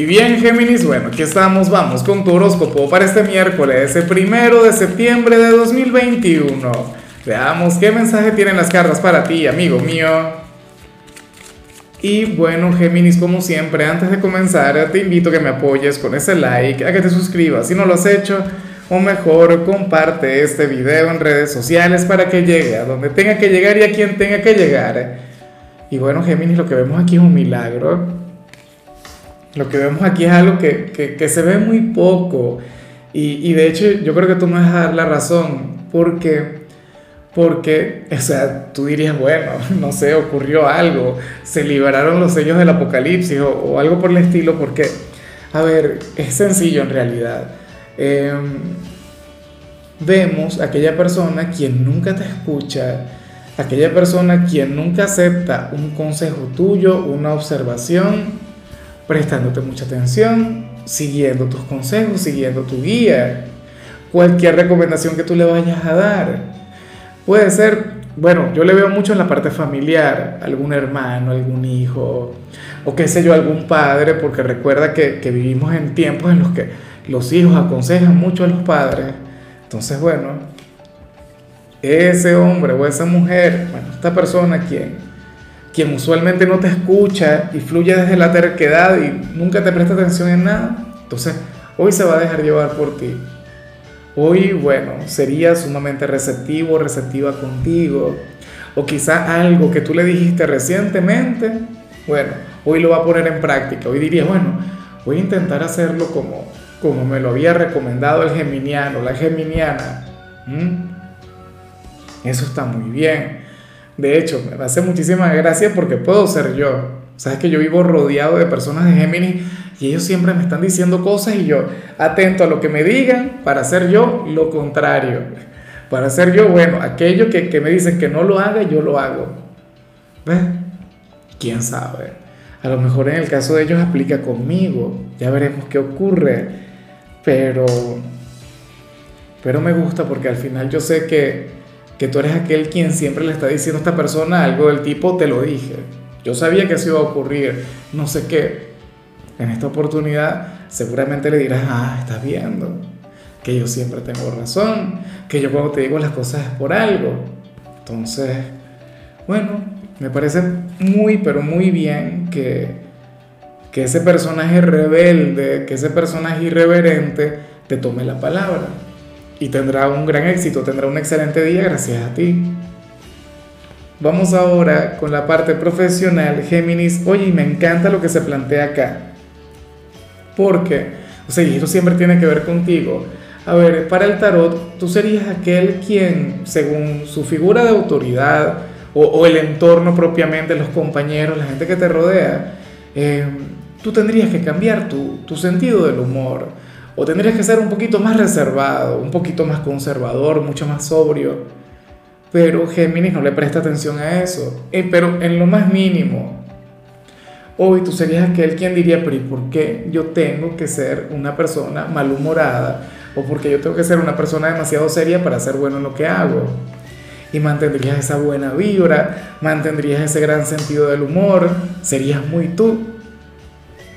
Y bien, Géminis, bueno, aquí estamos, vamos con tu horóscopo para este miércoles, el primero de septiembre de 2021. Veamos qué mensaje tienen las cartas para ti, amigo mío. Y bueno, Géminis, como siempre, antes de comenzar, te invito a que me apoyes con ese like, a que te suscribas si no lo has hecho, o mejor, comparte este video en redes sociales para que llegue a donde tenga que llegar y a quien tenga que llegar. Y bueno, Géminis, lo que vemos aquí es un milagro lo que vemos aquí es algo que, se ve muy poco. Y, de hecho yo creo que tú me vas a dar la razón. Porque, porque, o sea, tú dirías, bueno, no sé, ocurrió algo. Se liberaron los sellos del apocalipsis o, algo por el estilo. Porque, a ver, es sencillo en realidad. Em, vemos a aquella persona quien nunca te escucha, aquella persona quien nunca acepta un consejo tuyo, una observación prestándote mucha atención, siguiendo tus consejos, siguiendo tu guía, cualquier recomendación que tú le vayas a dar. Puede ser, bueno, yo le veo mucho en la parte familiar, algún hermano, algún hijo, o qué sé yo, algún padre, porque recuerda que, que vivimos en tiempos en los que los hijos aconsejan mucho a los padres. Entonces, bueno, ese hombre o esa mujer, bueno, esta persona quien quien usualmente no te escucha y fluye desde la terquedad y nunca te presta atención en nada, entonces hoy se va a dejar llevar por ti. Hoy, bueno, sería sumamente receptivo, receptiva contigo, o quizá algo que tú le dijiste recientemente, bueno, hoy lo va a poner en práctica. Hoy diría, bueno, voy a intentar hacerlo como, como me lo había recomendado el geminiano, la geminiana. Eso está muy bien. De hecho, me hace muchísimas gracias porque puedo ser yo. Sabes que yo vivo rodeado de personas de Géminis y ellos siempre me están diciendo cosas y yo atento a lo que me digan para hacer yo lo contrario. Para hacer yo, bueno, aquello que, que me dicen que no lo haga, yo lo hago. ¿Ves? ¿Quién sabe? A lo mejor en el caso de ellos aplica conmigo. Ya veremos qué ocurre. Pero, pero me gusta porque al final yo sé que que tú eres aquel quien siempre le está diciendo a esta persona algo del tipo, te lo dije, yo sabía que eso iba a ocurrir, no sé qué. En esta oportunidad seguramente le dirás, ah, estás viendo, que yo siempre tengo razón, que yo cuando te digo las cosas es por algo. Entonces, bueno, me parece muy, pero muy bien que, que ese personaje rebelde, que ese personaje irreverente te tome la palabra y tendrá un gran éxito, tendrá un excelente día gracias a ti. Vamos ahora con la parte profesional, Géminis. Oye, me encanta lo que se plantea acá. Porque, o sea, y esto siempre tiene que ver contigo. A ver, para el tarot, tú serías aquel quien, según su figura de autoridad o, el entorno propiamente, los compañeros, la gente que te rodea, eh, tú tendrías que cambiar tu, tu sentido del humor o tendrías que ser un poquito más reservado, un poquito más conservador, mucho más sobrio. Pero Géminis no le presta atención a eso. Eh, pero en lo más mínimo. Hoy tú serías aquel quien diría, pero ¿y por qué yo tengo que ser una persona malhumorada? ¿O porque yo tengo que ser una persona demasiado seria para ser bueno en lo que hago? Y mantendrías esa buena vibra, mantendrías ese gran sentido del humor, serías muy tú.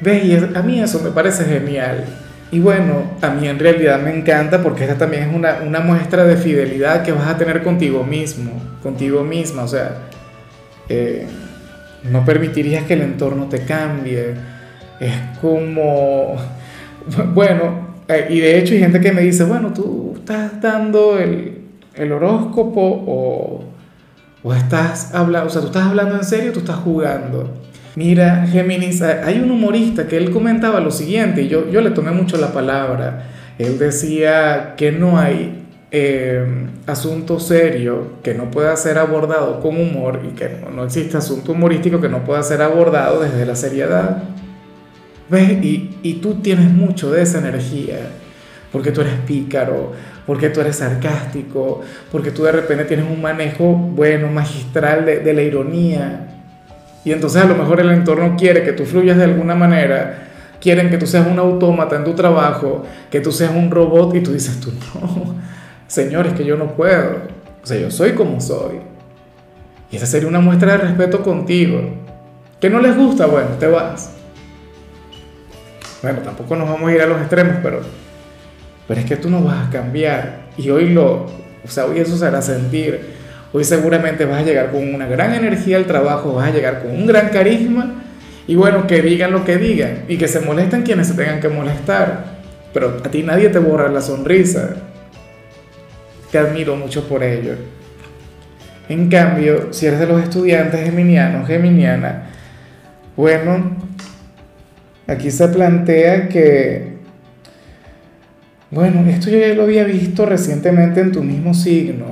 ¿Ves? Y a mí eso me parece genial. Y bueno, a mí en realidad me encanta porque esta también es una, una, muestra de fidelidad que vas a tener contigo mismo, contigo misma. O sea, eh, no permitirías que el entorno te cambie. Es como, bueno, eh, y de hecho hay gente que me dice, bueno, tú estás dando el, el horóscopo o, o estás hablando, o sea, tú estás hablando en serio, tú estás jugando. Mira, Géminis, hay un humorista que él comentaba lo siguiente, y yo, yo le tomé mucho la palabra. Él decía que no hay eh, asunto serio que no pueda ser abordado con humor y que no, existe asunto humorístico que no pueda ser abordado desde la seriedad. ¿Ves? Y, y tú tienes mucho de esa energía, porque tú eres pícaro, porque tú eres sarcástico, porque tú de repente tienes un manejo bueno, magistral de, de la ironía. Y entonces a lo mejor el entorno quiere que tú fluyas de alguna manera, quieren que tú seas un autómata en tu trabajo, que tú seas un robot y tú dices tú, no, señores, que yo no puedo. O sea, yo soy como soy. Y esa sería una muestra de respeto contigo. ¿Que no les gusta? Bueno, te vas. bueno, tampoco nos vamos a ir a los extremos, pero, pero es que tú no vas a cambiar. Y hoy lo, o sea, hoy eso se hará sentir. Hoy seguramente vas a llegar con una gran energía al trabajo, vas a llegar con un gran carisma. Y bueno, que digan lo que digan y que se molesten quienes se tengan que molestar. Pero a ti nadie te borra la sonrisa. Te admiro mucho por ello. En cambio, si eres de los estudiantes geminianos, geminiana, bueno, aquí se plantea que, bueno, esto yo ya lo había visto recientemente en tu mismo signo.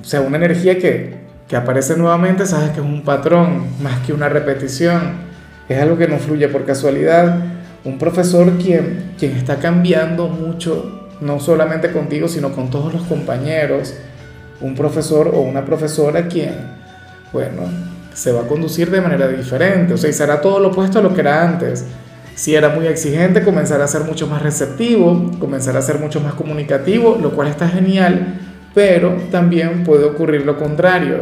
O sea, una energía que, que aparece nuevamente, sabes que es un patrón más que una repetición. Es algo que no fluye por casualidad. Un profesor quien, quien está cambiando mucho, no solamente contigo, sino con todos los compañeros un profesor o una profesora quien, bueno, se va a conducir de manera diferente, o sea, y será todo lo opuesto a lo que era antes. Si era muy exigente, comenzará a ser mucho más receptivo, comenzará a ser mucho más comunicativo, lo cual está genial, pero también puede ocurrir lo contrario.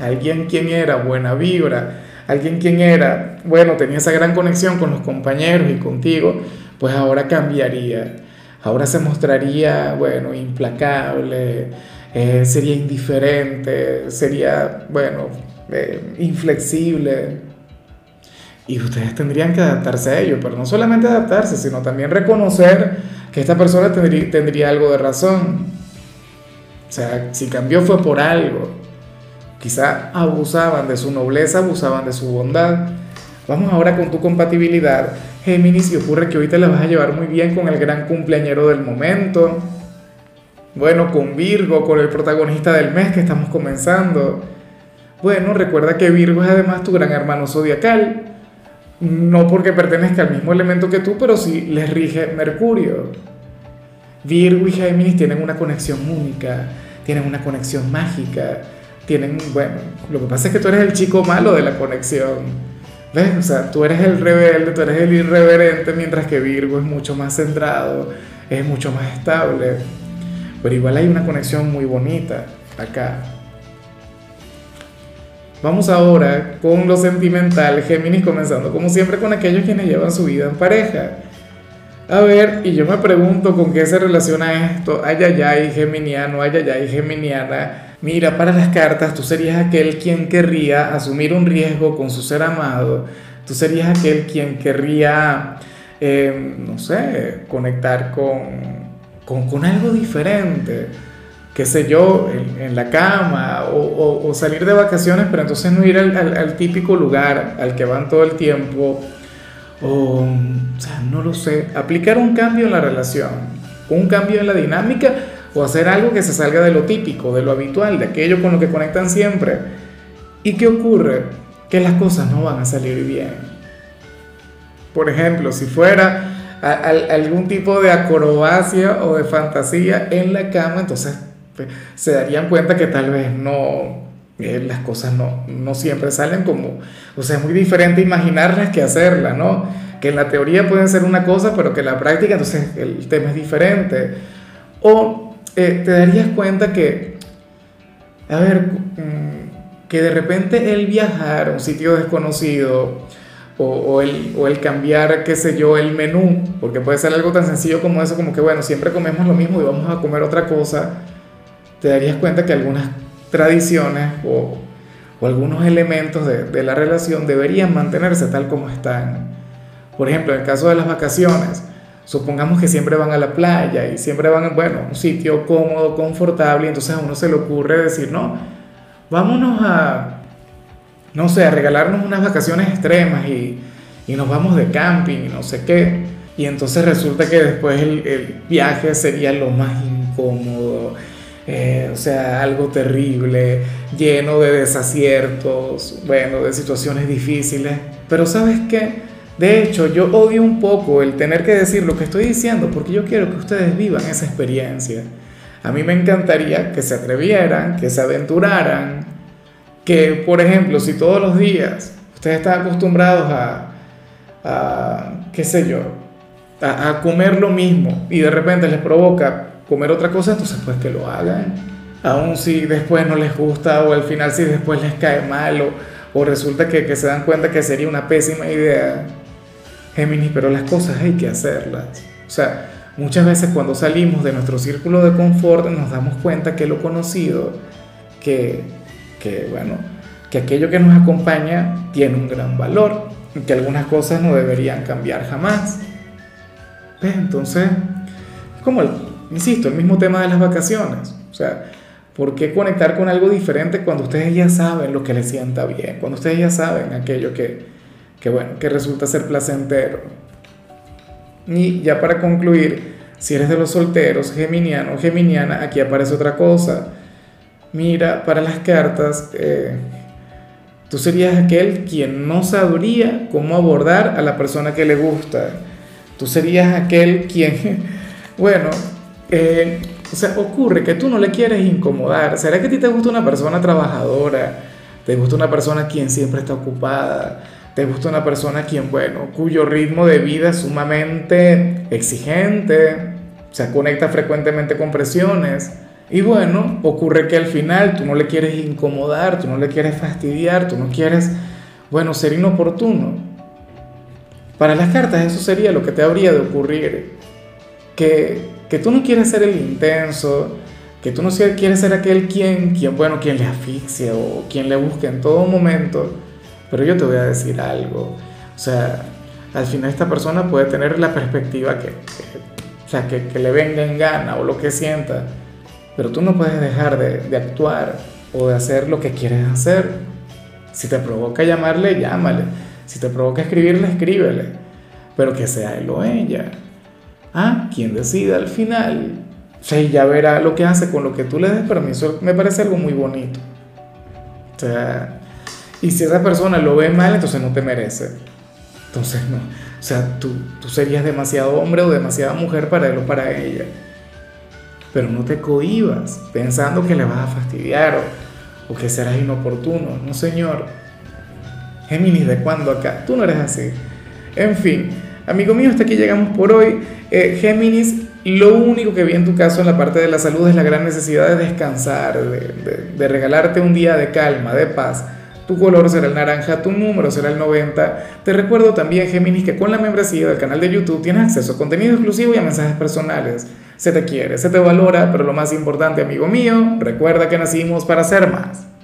Alguien quien era buena vibra, alguien quien era, bueno, tenía esa gran conexión con los compañeros y contigo, pues ahora cambiaría. Ahora se mostraría, bueno, implacable, eh, sería indiferente, sería, bueno, eh, inflexible. Y ustedes tendrían que adaptarse a ello, pero no solamente adaptarse, sino también reconocer que esta persona tendría, algo de razón. O sea, si cambió fue por algo. Quizá abusaban de su nobleza, abusaban de su bondad. Vamos ahora con tu compatibilidad. Géminis, y ocurre que hoy te la vas a llevar muy bien con el gran cumpleañero del momento bueno, con Virgo, con el protagonista del mes que estamos comenzando. Bueno, recuerda que Virgo es además tu gran hermano zodiacal. No porque pertenezca al mismo elemento que tú, pero sí les rige Mercurio. Virgo y Géminis tienen una conexión única, tienen una conexión mágica, tienen, bueno, lo que pasa es que tú eres el chico malo de la conexión. ¿Ves? O sea, tú eres el rebelde, tú eres el irreverente, mientras que Virgo es mucho más centrado, es mucho más estable. Pero igual hay una conexión muy bonita acá. Vamos ahora con lo sentimental, Géminis, comenzando como siempre con aquellos quienes llevan su vida en pareja. A ver, y yo me pregunto con qué se relaciona esto. Ay, ay, ay, geminiano, ay, ay, ay, geminiana. Mira, para las cartas, tú serías aquel quien querría asumir un riesgo con su ser amado. Tú serías aquel quien querría, eh, no sé, conectar con, con, algo diferente, qué sé yo, en, la cama o, salir de vacaciones, pero entonces no ir al, típico lugar al que van todo el tiempo. O, o sea, no lo sé, aplicar un cambio en la relación, un cambio en la dinámica o hacer algo que se salga de lo típico, de lo habitual, de aquello con lo que conectan siempre. ¿Y qué ocurre? Que las cosas no van a salir bien. Por ejemplo, si fuera algún tipo de acrobacia o de fantasía en la cama, entonces se darían cuenta que tal vez no, eh, las cosas no, no siempre salen como, o sea, es muy diferente imaginarlas que hacerlas, ¿no? Que en la teoría pueden ser una cosa, pero que en la práctica entonces el tema es diferente. O eh, te darías cuenta que, a ver, mm, que de repente el viajar a un sitio desconocido, o, el, o, el, cambiar, qué sé yo, el menú, porque puede ser algo tan sencillo como eso, como que bueno, siempre comemos lo mismo y vamos a comer otra cosa, te darías cuenta que algunas tradiciones o, o algunos elementos de, de, la relación deberían mantenerse tal como están. Por ejemplo, en el caso de las vacaciones, supongamos que siempre van a la playa y siempre van a, bueno, un sitio cómodo, confortable, y entonces a uno se le ocurre decir, no, vámonos a no sé, a regalarnos unas vacaciones extremas y, y nos vamos de camping y no sé qué. Y entonces resulta que después el, el viaje sería lo más incómodo, eh, o sea, algo terrible, lleno de desaciertos, bueno, de situaciones difíciles. Pero sabes qué? De hecho, yo odio un poco el tener que decir lo que estoy diciendo porque yo quiero que ustedes vivan esa experiencia. A mí me encantaría que se atrevieran, que se aventuraran, que, por ejemplo, si todos los días ustedes están acostumbrados a, qué sé yo, a, comer lo mismo y de repente les provoca comer otra cosa, entonces pues que lo hagan. Aún si después no les gusta o al final si después les cae mal o, resulta que, que se dan cuenta que sería una pésima idea. Géminis, pero las cosas hay que hacerlas. O sea, muchas veces cuando salimos de nuestro círculo de confort nos damos cuenta que lo conocido, que, que bueno, que aquello que nos acompaña tiene un gran valor, que algunas cosas no deberían cambiar jamás. Entonces, como, el, insisto, el mismo tema de las vacaciones. O sea, ¿por qué conectar con algo diferente cuando ustedes ya saben lo que les sienta bien? Cuando ustedes ya saben aquello que, que bueno, que resulta ser placentero. Y ya para concluir, si eres de los solteros, geminiano, geminiana, aquí aparece otra cosa. Mira, para las cartas, eh, Tú serías aquel quien no sabría cómo abordar a la persona que le gusta. Tú serías aquel quien, bueno, eh, o sea, ocurre que tú no le quieres incomodar. ¿Será que a ti te gusta una persona trabajadora? ¿Te gusta una persona quien siempre está ocupada? ¿Te gusta una persona quien, bueno, cuyo ritmo de vida es sumamente exigente? Se conecta frecuentemente con presiones. Y bueno, ocurre que al final tú no le quieres incomodar, tú no le quieres fastidiar, tú no quieres, bueno, ser inoportuno. Para las cartas eso sería lo que te habría de ocurrir. Que, que tú no quieres ser el intenso, que tú no quieres ser aquel quien, quien, bueno, quien le asfixia o quien le busque en todo momento. Pero yo te voy a decir algo. O sea, al final esta persona puede tener la perspectiva que, o sea, que, que le venga en gana o lo que sienta pero tú no puedes dejar de, actuar o de hacer lo que quieres hacer. Si te provoca llamarle, llámale. Si te provoca escribirle, escríbele. Pero que sea él o ella. Ah, quien decida al final. O sea, ya verá lo que hace con lo que tú le des permiso. Me parece algo muy bonito. O sea, y si esa persona lo ve mal, entonces no te merece. Entonces no. O sea, tú, tú serías demasiado hombre o demasiada mujer para él o para ella pero no te cohibas pensando que le vas a fastidiar o, que serás inoportuno. No, señor. Géminis, ¿de cuándo acá? Tú no eres así. En fin, amigo mío, hasta aquí llegamos por hoy. Eh, Géminis, lo único que vi en tu caso en la parte de la salud es la gran necesidad de descansar, de regalarte un día de calma, de paz. Tu color será el naranja, tu número será el 90. Te recuerdo también, Géminis, que con la membresía del canal de YouTube tienes acceso a contenido exclusivo y a mensajes personales. Se te quiere, se te valora, pero lo más importante, amigo mío, recuerda que nacimos para ser más.